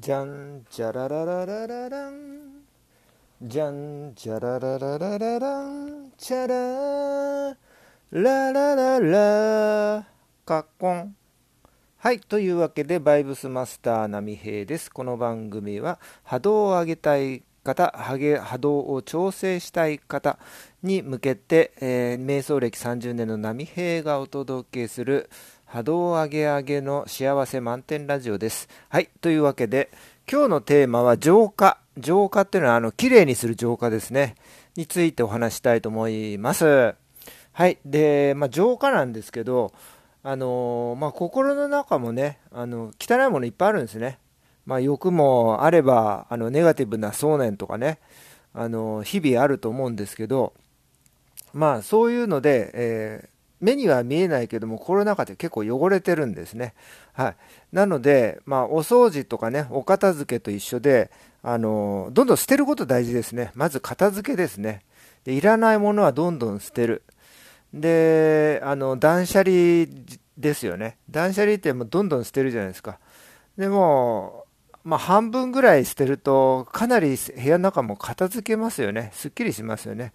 じゃんじゃららららららん。じゃんじゃららららららん。ちゃらららららかっこんはいというわけでバイブスマスター波平です。この番組は波動を上げたい方波動を調整したい方に向けて、えー、瞑想歴30年の波平がお届けする波動上げ上げの幸せ満点ラジオです。はい。というわけで、今日のテーマは浄化。浄化っていうのは、あの、綺麗にする浄化ですね。についてお話したいと思います。はい。で、まあ、浄化なんですけど、あのまあ、心の中もね、あの、汚いものいっぱいあるんですね。まあ、欲もあれば、あの、ネガティブな想念とかね、あの、日々あると思うんですけど、まあ、そういうので、えー目には見えないけども、コロナ禍で結構汚れてるんですね。はい。なので、まあ、お掃除とかね、お片付けと一緒で、あの、どんどん捨てること大事ですね。まず片付けですね。で、いらないものはどんどん捨てる。で、あの、断捨離ですよね。断捨離ってもうどんどん捨てるじゃないですか。でも、まあ、半分ぐらい捨てると、かなり部屋の中も片付けますよね。すっきりしますよね。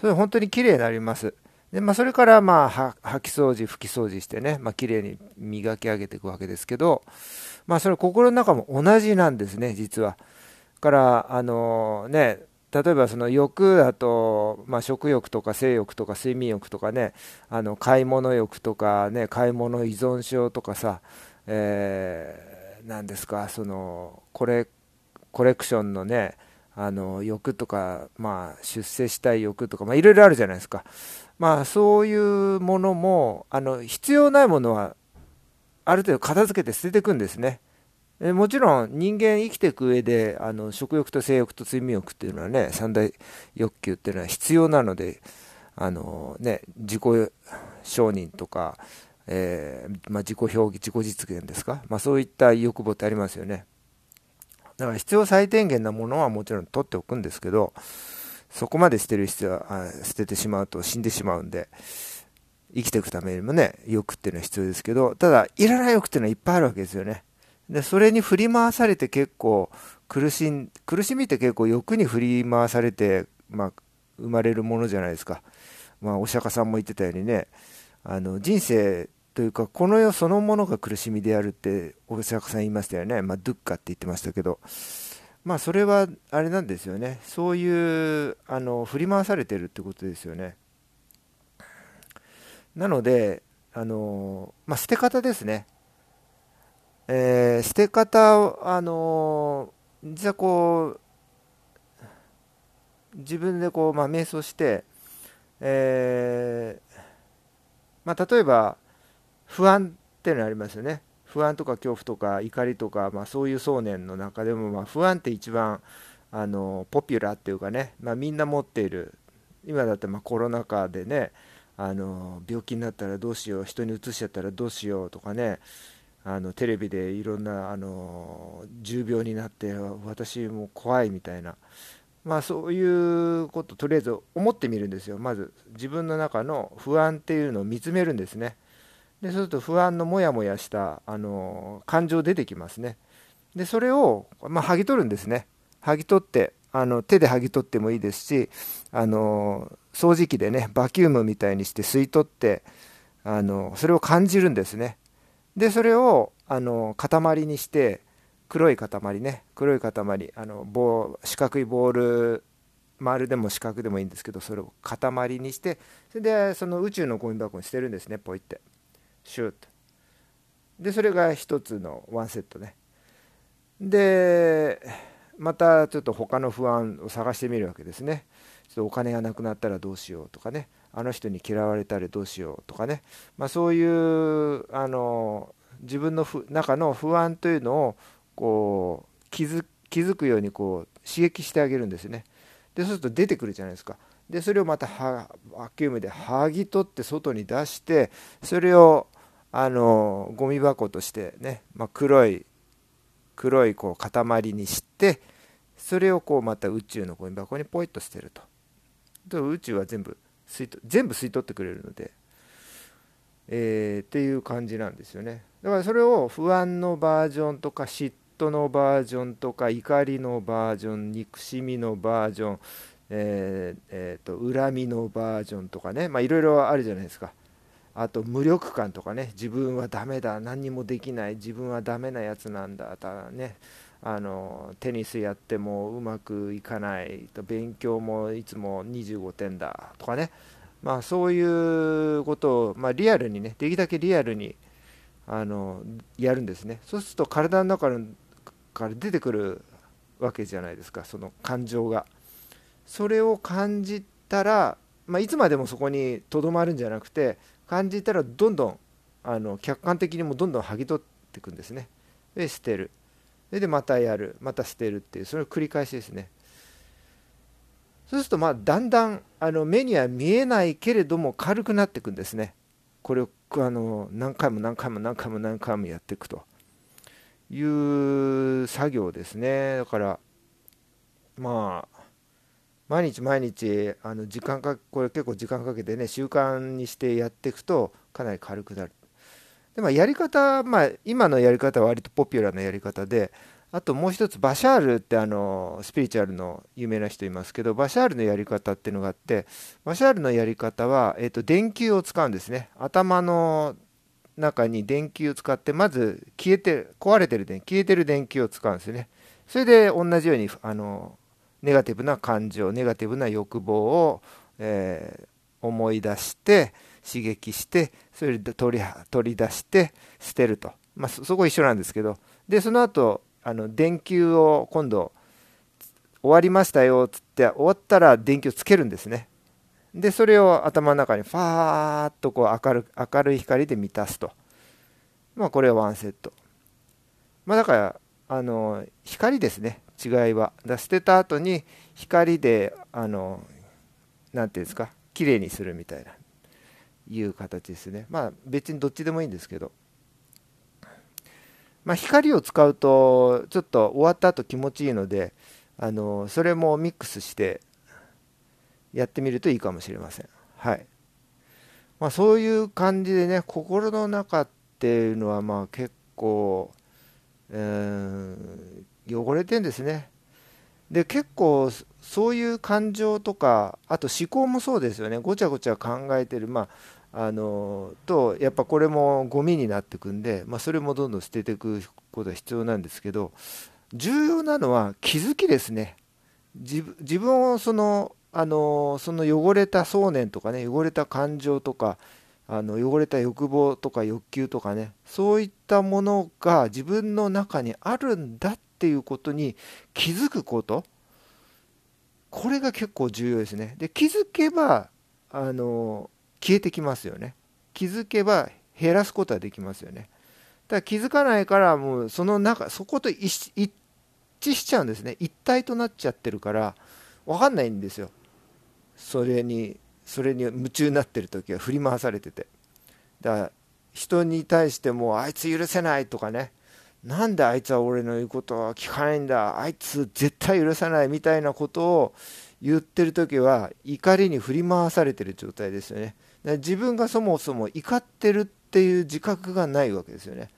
それ本当に綺麗になります。でまあ、それからまあ掃き掃除、拭き掃除してね、まあ綺麗に磨き上げていくわけですけど、まあ、それ心の中も同じなんですね、実は。からあのね、例えばその欲だと、まあ、食欲とか性欲とか睡眠欲とかね、あの買い物欲とかね、買い物依存症とかさ、えー、なんですか、そのコレコレクションのね、あの欲とか、まあ、出世したい欲とか、まあ、いろいろあるじゃないですか。まあ、そういうものもあの必要ないものはある程度片付けて捨てていくんですね。えもちろん人間生きていく上であの食欲と性欲と睡眠欲っていうのはね三大欲求っていうのは必要なのであの、ね、自己承認とか、えー、まあ、自己表現自己実現ですか、まあ、そういった欲望ってありますよねだから必要最低限なものはもちろん取っておくんですけどそこまで捨てる必要は、捨ててしまうと死んでしまうんで、生きていくためにもね、欲っていうのは必要ですけど、ただ、いらない欲っていうのはいっぱいあるわけですよね。で、それに振り回されて結構苦しん、苦しみって結構欲に振り回されて、まあ、生まれるものじゃないですか。まあ、お釈迦さんも言ってたようにね、あの、人生というか、この世そのものが苦しみであるって、お釈迦さん言いましたよね。まあ、ドゥッカって言ってましたけど、まあそれはあれなんですよね。そういうあの振り回されてるってことですよね。なのであの、まあ、捨て方ですね、えー、捨て方あの実はこう自分でこう、まあ、瞑想して、えーまあ、例えば不安っていうのありますよね。不安とか恐怖とか怒りとか、まあ、そういう想念の中でも、まあ、不安って一番あのポピュラーっていうかね、まあ、みんな持っている。今だってまコロナ禍でねあの病気になったらどうしよう人にうつしちゃったらどうしようとかねあのテレビでいろんなあの重病になって私も怖いみたいな、まあ、そういうこととりあえず思ってみるんですよ。まず自分の中の不安っていうのを見つめるんですね。でそうすると不安のモヤモヤしたあの感情出てきますね。でそれを、まあ、剥ぎ取るんですね。剥ぎ取ってあの手で剥ぎ取ってもいいですしあの掃除機でねバキュームみたいにして吸い取ってあのそれを感じるんですね。でそれをあの塊にして黒い塊ね。黒い塊あの棒四角いボール丸でも四角でもいいんですけどそれを塊にしてそれでその宇宙のゴミ箱に捨てるんですねポイって。シュート。でそれが一つのワンセットね。でまたちょっと他の不安を探してみるわけですね。ちょっとお金がなくなったらどうしようとかね。あの人に嫌われたらどうしようとかね、まあ、そういうあの自分の中の不安というのをこう気づくようにこう刺激してあげるんですね。でそうすると出てくるじゃないですか。でそれをまたバキュームで剥ぎ取って外に出してそれをあのゴミ箱としてね、まあ、黒い黒いこう塊にしてそれをこうまた宇宙のゴミ箱にポイッと捨てると。で宇宙は全部吸い全部吸い取ってくれるので、えー、っていう感じなんですよね。だからそれを不安のバージョンとか嫉トのバージョンとか怒りのバージョン憎しみのバージョン、えーえーと、恨みのバージョンとかねいろいろあるじゃないですか。あと無力感とかね自分はダメだ何にもできない自分はダメなやつなんだだね。あのテニスやってもうまくいかないと勉強もいつも25点だとかね。まあそういうことを、まあ、リアルにねできるだけリアルにあのやるんですね。そうすると体の中から出てくるわけじゃないですかその感情が。それを感じたら、まあ、いつまでもそこにとどまるんじゃなくて感じたらどんどんあの客観的にもどんどん剥ぎ取っていくんですね。で捨てる。でまたやる。また捨てるっていうそれを繰り返しですね。そうするとまあだんだんあの目には見えないけれども軽くなっていくんですね。これをあの何回も何回も何回も何回もやっていくと。いう作業ですね。だからまあ毎日毎日あの時間かこれ結構時間かけてね習慣にしてやっていくとかなり軽くなる。でもやり方まあ今のやり方は割とポピュラーなやり方であともう一つバシャールってあのスピリチュアルの有名な人いますけどバシャールのやり方っていうのがあってバシャールのやり方は、えーと、電球を使うんですね。頭の中に電球を使ってまず消えて壊れてる電消えてる電球を使うんですよね。それで同じようにあのネガティブな感情ネガティブな欲望を、えー、思い出して刺激してそれで取り取り出して捨てると、まあ、そこ一緒なんですけど。でその後あの電球を今度終わりましたよっつって終わったら電球をつけるんですね。でそれを頭の中にファーッとこう明る明るい光で満たすと。まあこれはワンセット。まあだからあの光ですね。違いは。だ捨てた後に光であの何ていうんですか綺麗にするみたいないう形ですね。まあ別にどっちでもいいんですけど。まあ、光を使うとちょっと終わった後気持ちいいのであのそれもミックスしてやってみるといいかもしれません。はい。まあ、そういう感じでね心の中っていうのはまあ結構、えー、汚れてんですね。で結構そういう感情とかあと思考もそうですよね。ごちゃごちゃ考えてる。まああのとやっぱこれもゴミになってくんで、まあ、それもどんどん捨てていくことが必要なんですけど重要なのは気づきですね。自分をそのあのその汚れた想念とかね汚れた感情とかあの汚れた欲望とか欲求とかねそういったものが自分の中にあるんだっっていうことに気づくこと。これが結構重要ですね。で気づけばあの消えてきますよね。気づけば減らすことはできますよね。だから気づかないからもうその中そこと一致しちゃうんですね。一体となっちゃってるから分かんないんですよ。それにそれに夢中になってる時は振り回されてて。だから人に対してもあいつ許せないとかね。なんであいつは俺の言うことは聞かないんだ？あいつ絶対許さないみたいなことを言ってる時は怒りに振り回されてる状態ですよね。自分がそもそも怒ってるっていう自覚がないわけですよね。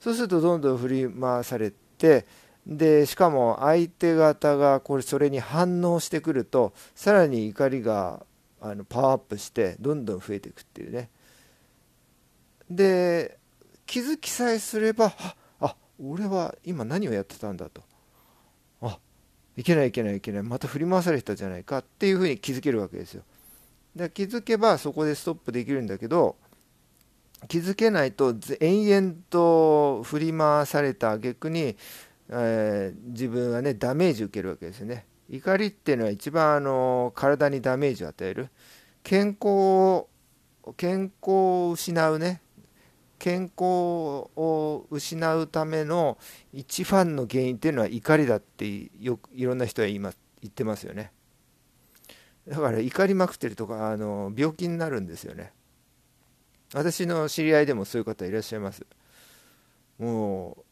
そうするとどんどん振り回されてでしかも相手方がこれそれに反応してくるとさらに怒りがあのパワーアップしてどんどん増えていくっていうね。で気づきさえすればああ俺は今何をやってたんだと。あいけないいけないいけない。また振り回されてたじゃないかっていうふうに気づけるわけですよ。で気づけばそこでストップできるんだけど気づけないと延々と振り回された挙句に、えー、自分はねダメージ受けるわけですよね。怒りっていうのは一番あの体にダメージを与える。健康を健康を失うね健康を失うための一番の原因っていうのは怒りだってよくいろんな人は言言ってますよね。だから怒りまくってるとかあの病気になるんですよね。私の知り合いでもそういう方いらっしゃいます。もう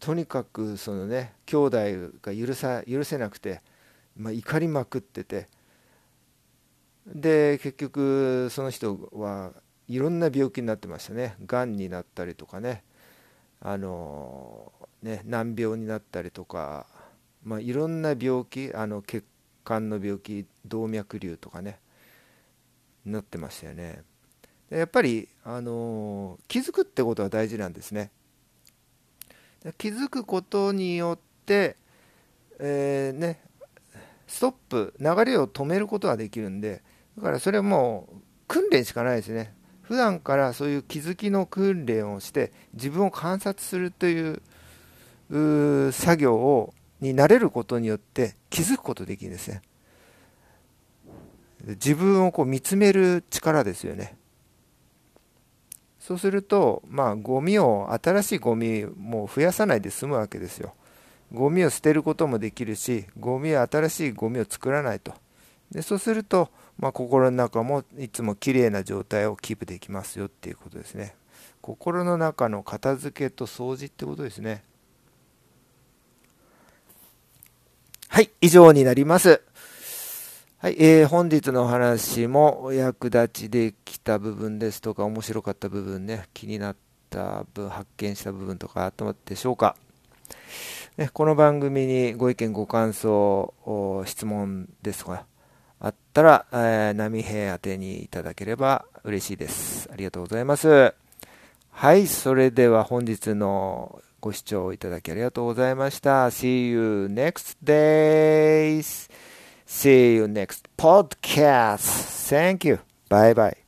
とにかくそのね兄弟が許さ許せなくて、まあ、怒りまくってて。で結局その人はいろんな病気になってましたね。がんになったりとかね。あのね、難病になったりとか、まあ、いろんな病気あの血管の病気動脈瘤とかねなってましたよね。やっぱり、あの気づくってことは大事なんですね。気づくことによって、えー、ね、ストップ流れを止めることができるんでだからそれはもう訓練しかないですね。普段からそういう気づきの訓練をして自分を観察するという作業をに慣れることによって気づくことできるんですね。自分をこう見つめる力ですよね。そうするとまあゴミを新しいゴミも増やさないで済むわけですよ。ゴミを捨てることもできるしゴミは新しいゴミを作らないと。でそうすると、まあ、心の中もいつもきれいな状態をキープできますよっていうことですね心の中の片付けと掃除ってことですねはい、以上になります。はい、えー、本日のお話もお役立ちできた部分ですとか、面白かった部分ね、気になった分、発見した部分とかあったでしょうか。ね、この番組にご意見、ご感想、質問ですとか、あったら、えー、波平宛てにいただければ嬉しいです。ありがとうございます。はい、それでは本日のご視聴いただきありがとうございました。See you next days. See you next podcast. Thank you. Bye bye.